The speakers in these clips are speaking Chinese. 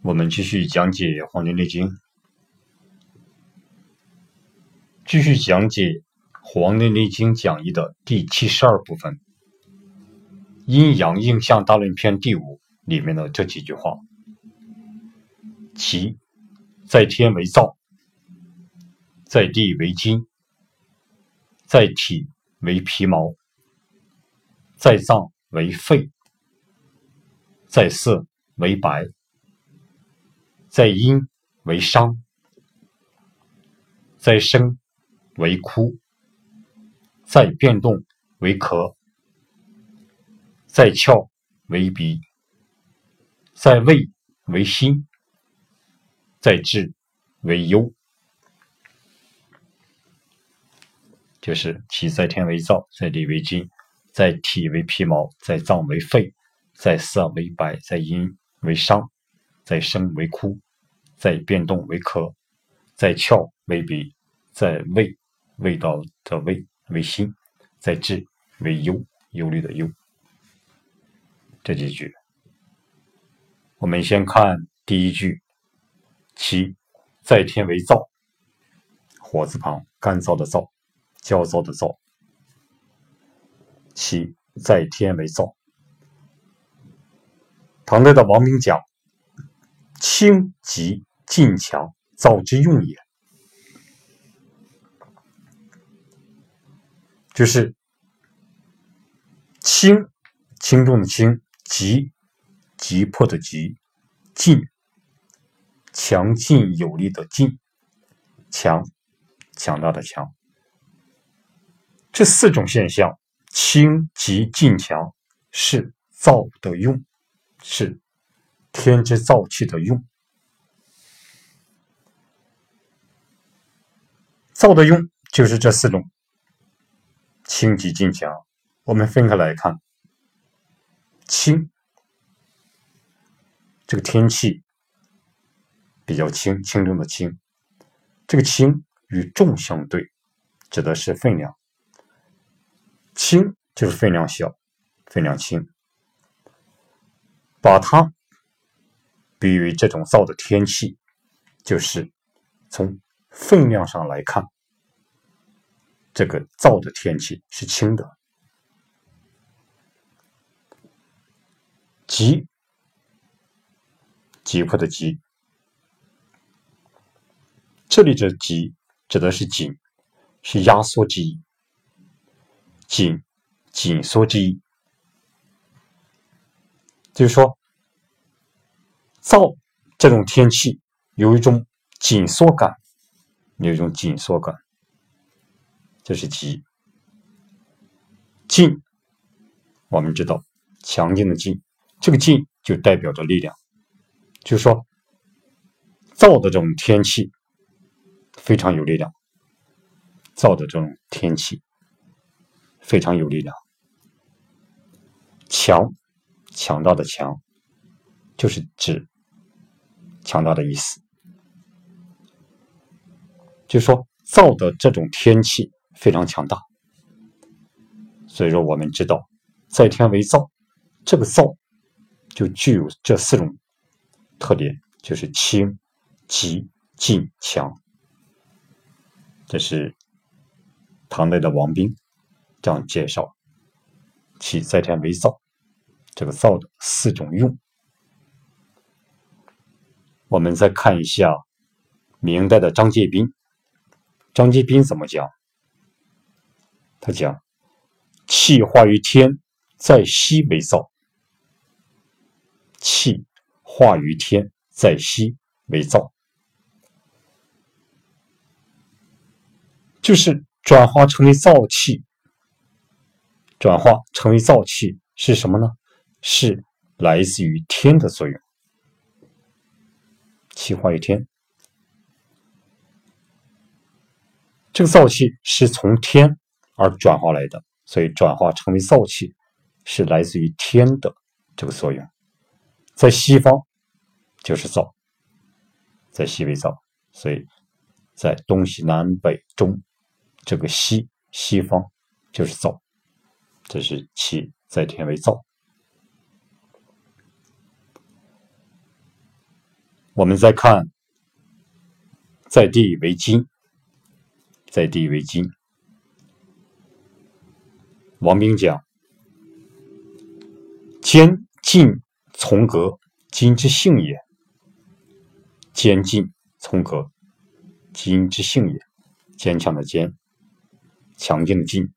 我们继续讲解《黄帝内经》，继续讲解《黄帝内经讲义》的第七十二部分《阴阳应象大论篇》第五里面的这几句话：其在天为燥，在地为金，在体为皮毛，在脏为肺，在色为白。在阴为伤，在生为枯，在变动为咳，在窍为鼻，在胃为心，在志为忧。就是其在天为燥，在地为金，在体为皮毛，在脏为肺，在色为白，在阴为伤，在生为枯。在变动为咳，在窍为鼻，在胃味道的胃为心，在志为忧忧虑的忧。这几句，我们先看第一句：其在天为燥，火字旁，干燥的燥，焦躁的燥。其在天为燥。唐代的王明讲：清极。劲强，燥之用也。就是轻，轻重的轻；急，急迫的急；劲，强劲有力的劲；强，强大的强。这四种现象，轻、急、劲、强，是燥的用，是天之燥气的用。燥的用就是这四种，轻急劲强。我们分开来看，轻，这个天气比较轻，轻重的轻。这个轻与重相对，指的是分量。轻就是分量小，分量轻。把它比喻这种燥的天气，就是从。分量上来看，这个燥的天气是轻的。急，急迫的急，这里的急指的是紧，是压缩之意，紧，紧缩之意。就是说，燥这种天气有一种紧缩感。有一种紧缩感，这是急。劲，我们知道强劲的劲，这个劲就代表着力量，就是说燥的这种天气非常有力量，燥的这种天气非常有力量。强，强大的强，就是指强大的意思。就说燥的这种天气非常强大，所以说我们知道，在天为燥，这个燥就具有这四种特点，就是清、急、近、强。这是唐代的王冰这样介绍，其在天为燥，这个燥的四种用。我们再看一下明代的张介宾。张继斌怎么讲？他讲：“气化于天，在息为燥。气化于天，在息为燥，就是转化成为燥气。转化成为燥气是什么呢？是来自于天的作用。气化于天。”这个燥气是从天而转化来的，所以转化成为燥气是来自于天的这个作用。在西方就是燥，在西为燥，所以在东西南北中这个西西方就是燥，这是气在天为燥。我们再看，在地为金，在地为金。王冰讲：“坚劲从革，金之性也；坚劲从革，金之性也。坚强的坚，强劲的劲，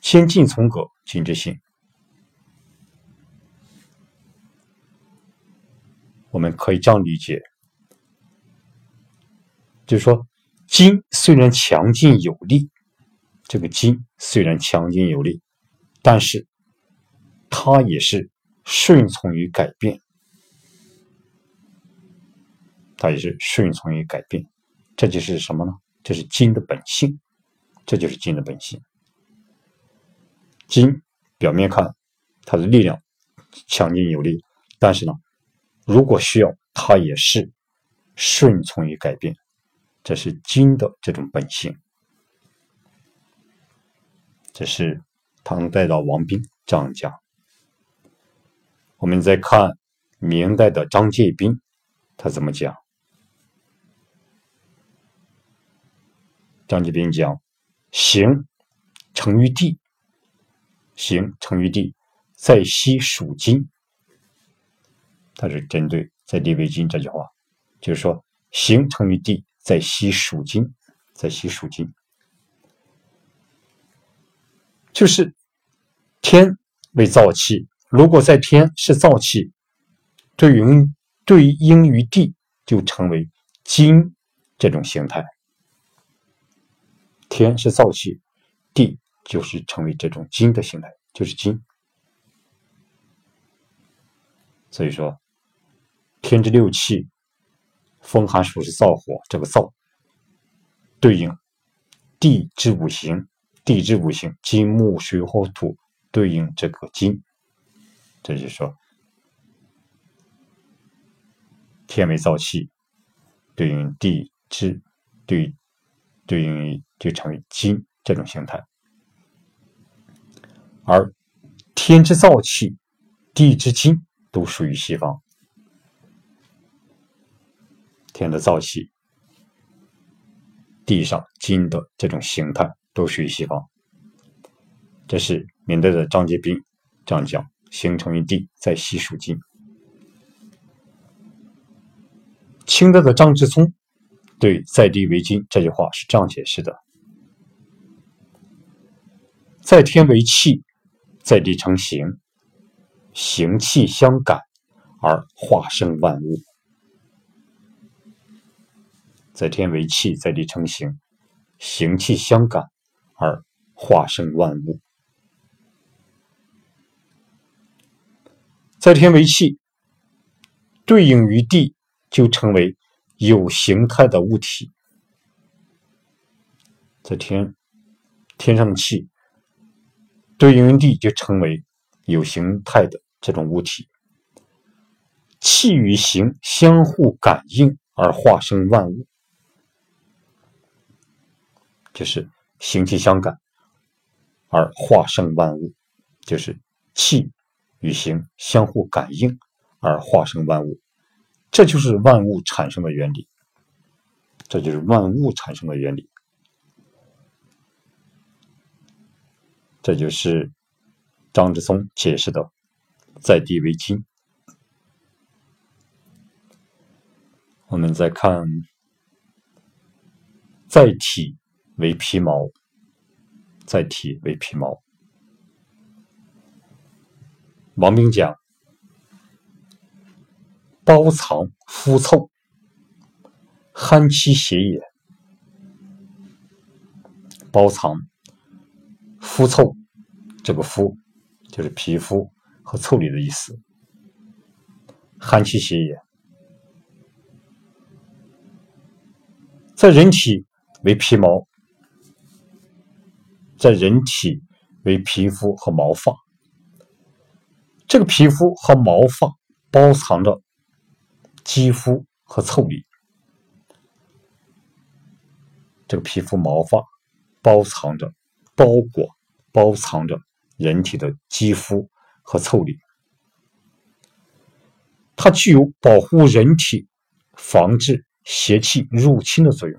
坚劲从革，金之性。”我们可以这样理解，就是说，金虽然强劲有力，这个金虽然强劲有力，但是它也是顺从于改变，它也是顺从于改变。这就是什么呢？这是金的本性，这就是金的本性。金表面看它的力量强劲有力，但是呢？如果需要，它也是顺从于改变，这是金的这种本性。这是唐代的王斌这样讲。我们再看明代的张介宾，他怎么讲？张介宾讲：“行成于地，行成于地，在西属金。”他是针对在地为金这句话，就是说，行成于地，在西属金，在西属金，就是天为燥气，如果在天是燥气，对应对应于地，就成为金这种形态。天是燥气，地就是成为这种金的形态，就是金。所以说。天之六气，风寒暑是燥火，这个燥对应地之五行，地之五行金木水火土对应这个金，这就是说天为燥气，对应地之对对应就成为金这种形态，而天之燥气，地之金都属于西方。天的燥气，地上金的这种形态都属于西方。这是明代的张杰斌这样讲：形成于地，在西属金。清代的张之聪对“在地为金”这句话是这样解释的：在天为气，在地成形，形气相感而化生万物。在天为气，在地成形，形气相感而化生万物。在天为气，对应于地，就成为有形态的物体。在天，天上的气对应于地，就成为有形态的这种物体。气与形相互感应而化生万物。就是形气相感而化生万物，就是气与形相互感应而化生万物，这就是万物产生的原理。这就是万物产生的原理。这就是张之松解释的“在地为金”。我们再看“在体”。为皮毛，在体为皮毛。王冰讲：包藏肤凑，憨妻邪也。包藏肤凑，这个肤就是皮肤和腠理的意思。憨妻邪也，在人体为皮毛。在人体为皮肤和毛发，这个皮肤和毛发包藏着肌肤和腠理。这个皮肤毛发包藏着、包裹、包藏着人体的肌肤和腠理，它具有保护人体防治邪气入侵的作用。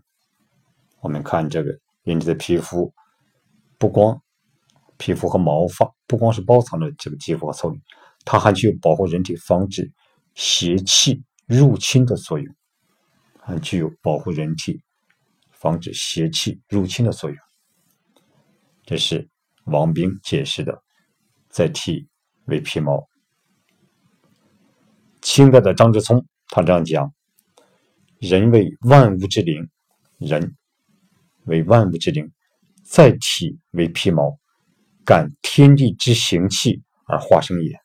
我们看这个人体的皮肤，不光皮肤和毛发，不光是包藏着这个肌肤和草羽，它还具有保护人体、防止邪气入侵的作用，还具有保护人体、防止邪气入侵的作用。这是王冰解释的，在体为皮毛。清代的张之聪他这样讲：“人为万物之灵，人为万物之灵，在体为皮毛，感天地之行气而化生也。”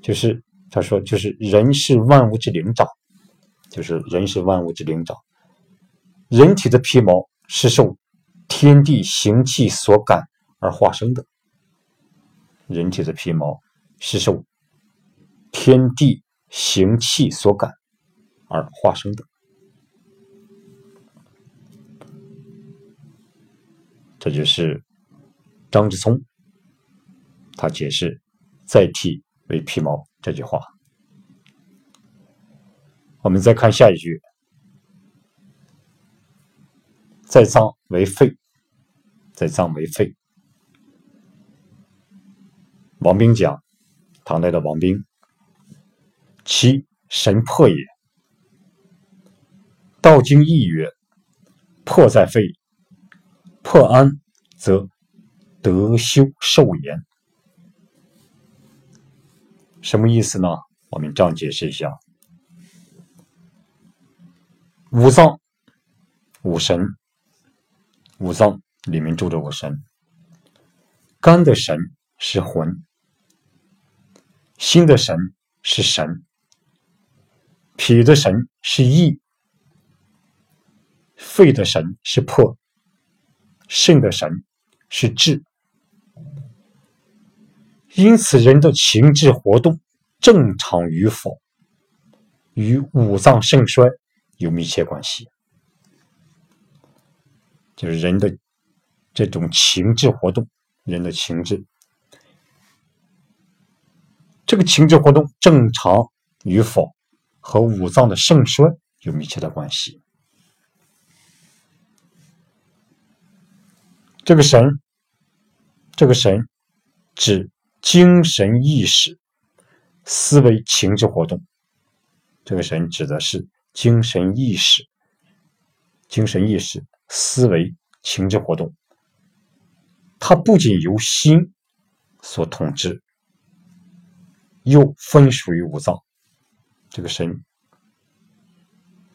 就是他说，就是人是万物之灵长，就是人是万物之灵长，人体的皮毛是受。天地行气所感而化生的，人体的皮毛是受天地行气所感而化生的。这就是张之聪他解释“在体为皮毛”这句话。我们再看下一句。在脏为肺，在脏为肺。王冰讲，唐代的王冰，其神魄也。道经义曰：“魄在肺，破安则得修寿延。”什么意思呢？我们这样解释一下：五脏、五神。五脏里面住着五神，肝的神是魂，心的神是神，脾的神是意，肺的神是魄，肾的神是志。因此，人的情志活动正常与否，与五脏盛衰有密切关系。就是人的这种情志活动，人的情志，这个情志活动正常与否，和五脏的盛衰有密切的关系。这个神，这个神指精神意识、思维、情志活动。这个神指的是精神意识、精神意识。思维、情志活动，它不仅由心所统治，又分属于五脏。这个神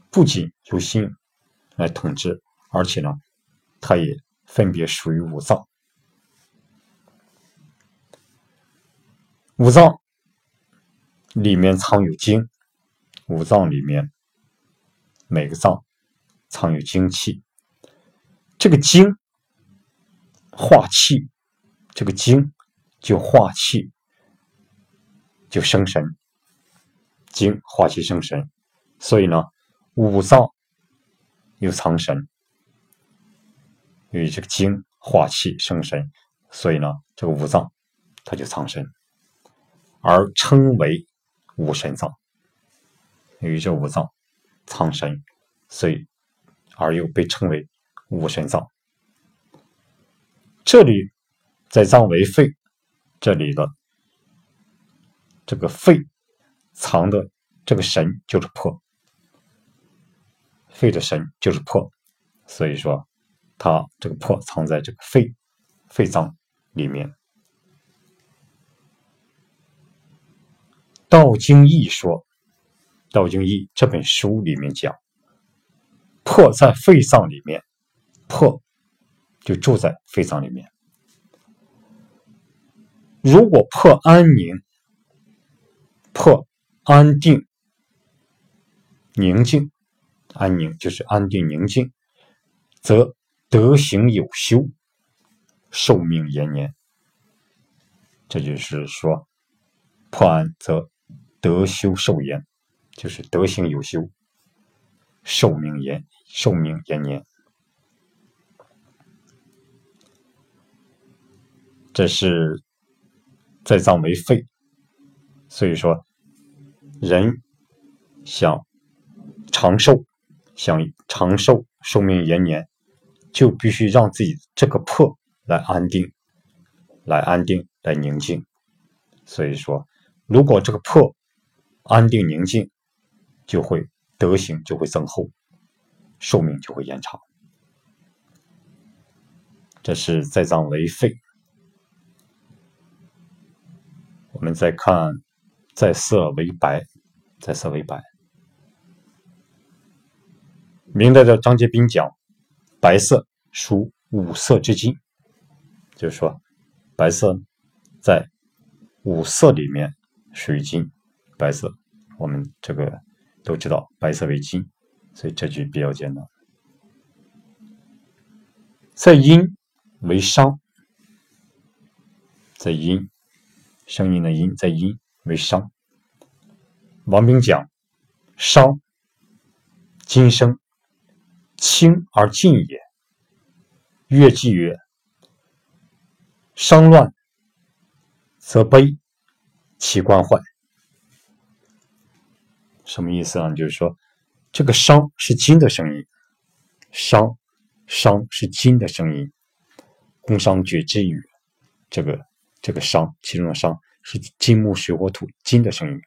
不仅由心来统治，而且呢，它也分别属于五脏。五脏里面藏有精，五脏里面每个脏藏有精气。这个精化气，这个精就化气，就生神。精化气生神，所以呢，五脏有藏神，因为这个精化气生神，所以呢，这个五脏它就藏神，而称为五神脏。由于这五脏藏神，所以而又被称为。五神脏，这里在脏为肺，这里的这个肺藏的这个神就是魄，肺的神就是魄，所以说它这个魄藏在这个肺肺脏里面。《道经义》说，《道经义》这本书里面讲，魄在肺脏里面。魄就住在肺脏里面。如果魄安宁、魄安定、宁静、安宁就是安定宁静，则德行有修，寿命延年。这就是说，破案则德修寿延，就是德行有修，寿命延寿命延年。这是在脏为肺，所以说，人想长寿，想长寿、寿命延年，就必须让自己这个魄来安定，来安定，来宁静。所以说，如果这个魄安定宁静，就会德行就会增厚，寿命就会延长。这是在脏为肺。我们再看，在色为白，在色为白。明代的张节斌讲，白色属五色之金，就是说，白色在五色里面属于金。白色，我们这个都知道，白色为金，所以这句比较简单。在阴。为商，在阴，声音的阴在阴为商。王兵讲：商，今生清而静也。乐记曰：商乱则悲，其官坏。什么意思呢？就是说，这个商是金的声音，商，商是金的声音。工商角之语，这个这个商，其中的商是金木水火土金的声音，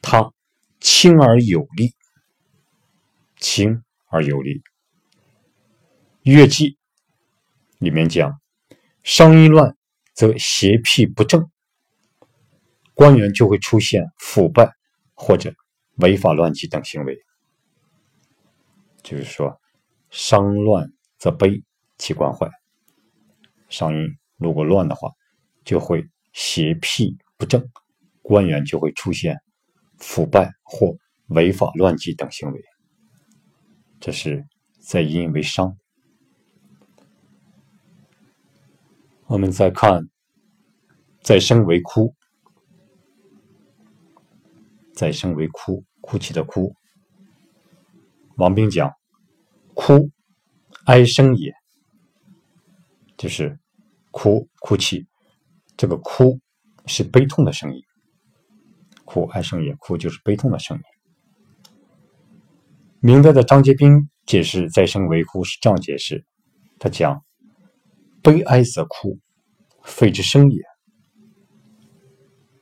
它轻而有力，轻而有力。乐记里面讲，商一乱则邪僻不正，官员就会出现腐败或者违法乱纪等行为。就是说，商乱则悲，其官坏。商音如果乱的话，就会邪僻不正，官员就会出现腐败或违法乱纪等行为。这是在因为伤。我们再看，在生为哭，在生为哭，哭泣的哭。王冰讲：哭，哀声也，就是。哭哭泣，这个哭是悲痛的声音。哭哀声也，哭就是悲痛的声音。明代的张节斌解释“再生为哭”是这样解释：他讲，悲哀则哭，肺之声也。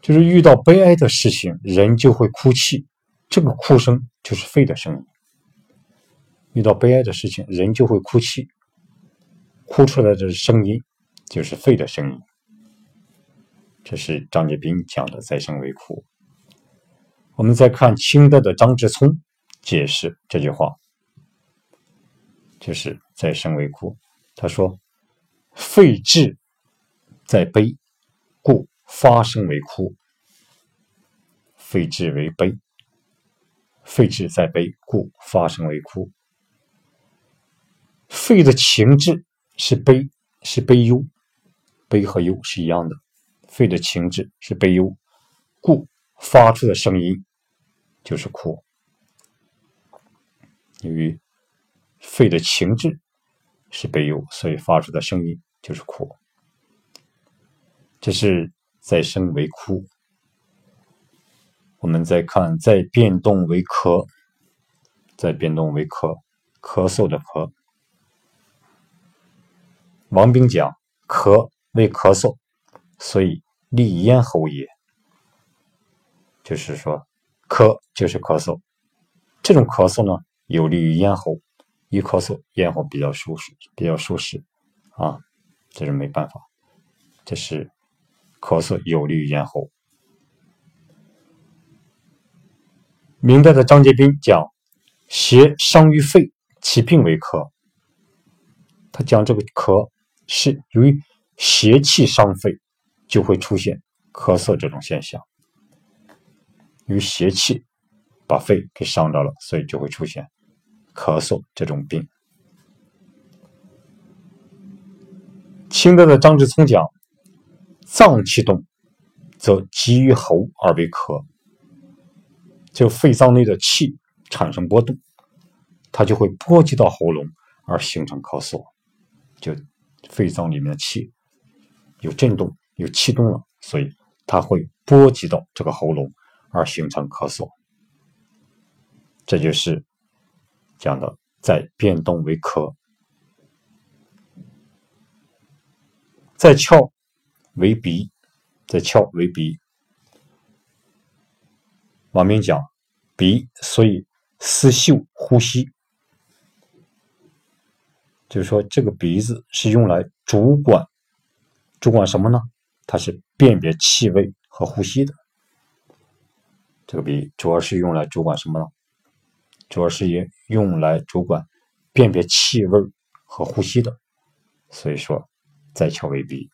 就是遇到悲哀的事情，人就会哭泣，这个哭声就是肺的声音。遇到悲哀的事情，人就会哭泣，哭出来的声音。就是肺的声音，这是张节斌讲的“再生为哭”。我们再看清代的张之聪解释这句话，就是“在生为哭”。他说：“肺志在悲，故发声为哭；肺志为悲，肺志在悲，故发声为哭。肺的情志是悲，是悲忧。”悲和忧是一样的，肺的情志是悲忧，故发出的声音就是哭。由于肺的情志是悲忧，所以发出的声音就是哭。这是在声为哭。我们再看，在变动为咳，在变动为咳，咳嗽的咳。王冰讲咳。为咳嗽，所以利咽喉也。就是说，咳就是咳嗽，这种咳嗽呢，有利于咽喉。一咳嗽，咽喉比较舒适，比较舒适啊，这是没办法。这是咳嗽有利于咽喉。明代的张杰斌讲：邪伤于肺，其病为咳。他讲这个咳是由于。邪气伤肺，就会出现咳嗽这种现象。因为邪气把肺给伤着了，所以就会出现咳嗽这种病。清代的张志聪讲：脏气动，则急于喉而为咳。就肺脏内的气产生波动，它就会波及到喉咙而形成咳嗽。就肺脏里面的气。有震动，有气动了，所以它会波及到这个喉咙，而形成咳嗽。这就是讲的在变动为壳，在窍为鼻，在窍为鼻。王明讲鼻，所以思嗅呼吸，就是说这个鼻子是用来主管主管什么呢？它是辨别气味和呼吸的。这个鼻主要是用来主管什么呢？主要是用用来主管辨别气味和呼吸的。所以说，在窍为鼻。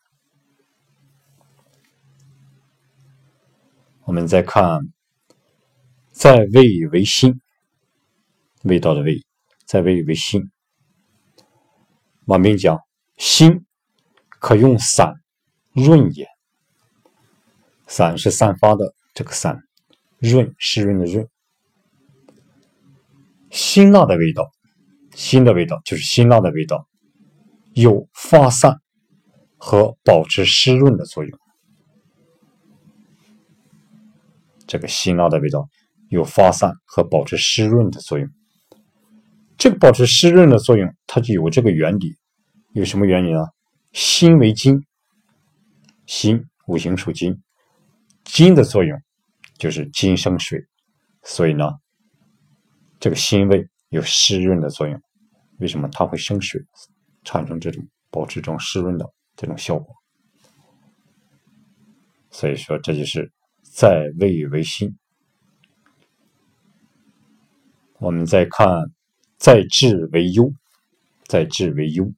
我们再看，在味为心，味道的味，在味为心。王明讲，心可用散润也，散是散发的这个散。润湿润的润，辛辣的味道，辛的味道就是辛辣的味道，有发散和保持湿润的作用。这个辛辣的味道有发散和保持湿润的作用。这个保持湿润的作用，它就有这个原理。有什么原理呢？辛为金，辛五行属金，金的作用。就是金生水，所以呢，这个辛味有湿润的作用。为什么它会生水，产生这种保持这种湿润的这种效果？所以说，这就是在味为辛。我们再看在志为忧，在志为忧。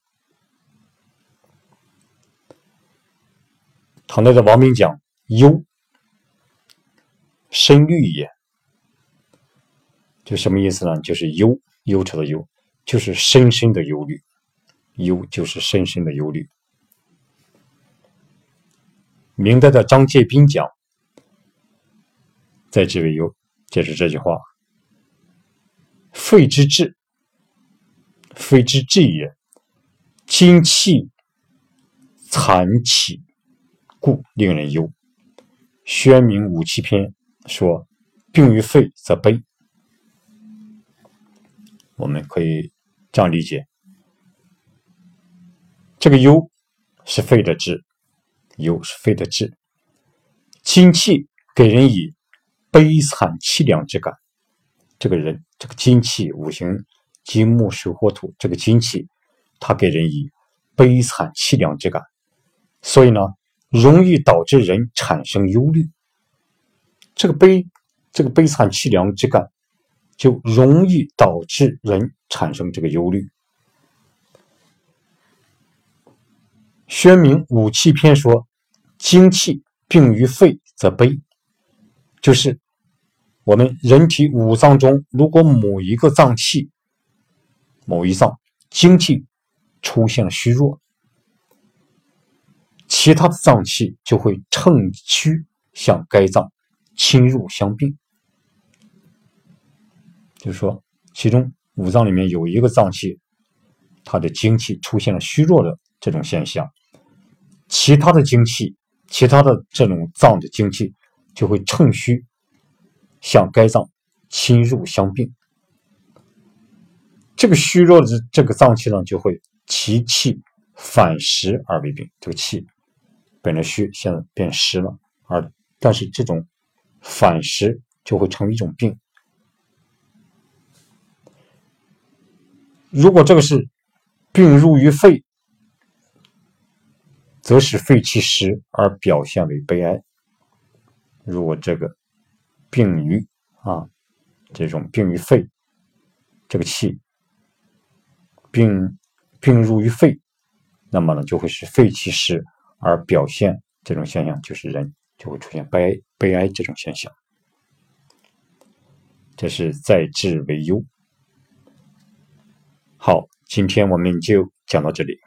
唐代的王明讲忧。深虑也，就什么意思呢？就是忧忧愁的忧，就是深深的忧虑。忧就是深深的忧虑。明代的张介宾讲：“在志为忧”，就是这句话：“肺之志，肺之志也，精气残起，故令人忧。”宣明五气篇。说病于肺则悲，我们可以这样理解：这个忧是肺的志，忧是肺的志，精气给人以悲惨凄凉之感。这个人，这个精气五行金木水火土，这个精气，它给人以悲惨凄凉之感，所以呢，容易导致人产生忧虑。这个悲，这个悲惨凄凉之感，就容易导致人产生这个忧虑。宣明五气篇说：“精气病于肺则悲。”就是我们人体五脏中，如果某一个脏器、某一脏精气出现了虚弱，其他的脏器就会乘虚向该脏。侵入相并，就是说，其中五脏里面有一个脏器，它的精气出现了虚弱的这种现象，其他的精气，其他的这种脏的精气就会趁虚向该脏侵入相并。这个虚弱的这个脏器呢，就会其气反实而为病。这个气本来虚，现在变实了，而但是这种。反实就会成为一种病。如果这个是病入于肺，则使肺气实而表现为悲哀。如果这个病于啊，这种病于肺，这个气病病入于肺，那么呢，就会使肺气实而表现这种现象，就是人。就会出现悲、悲哀这种现象，这是在治为忧。好，今天我们就讲到这里。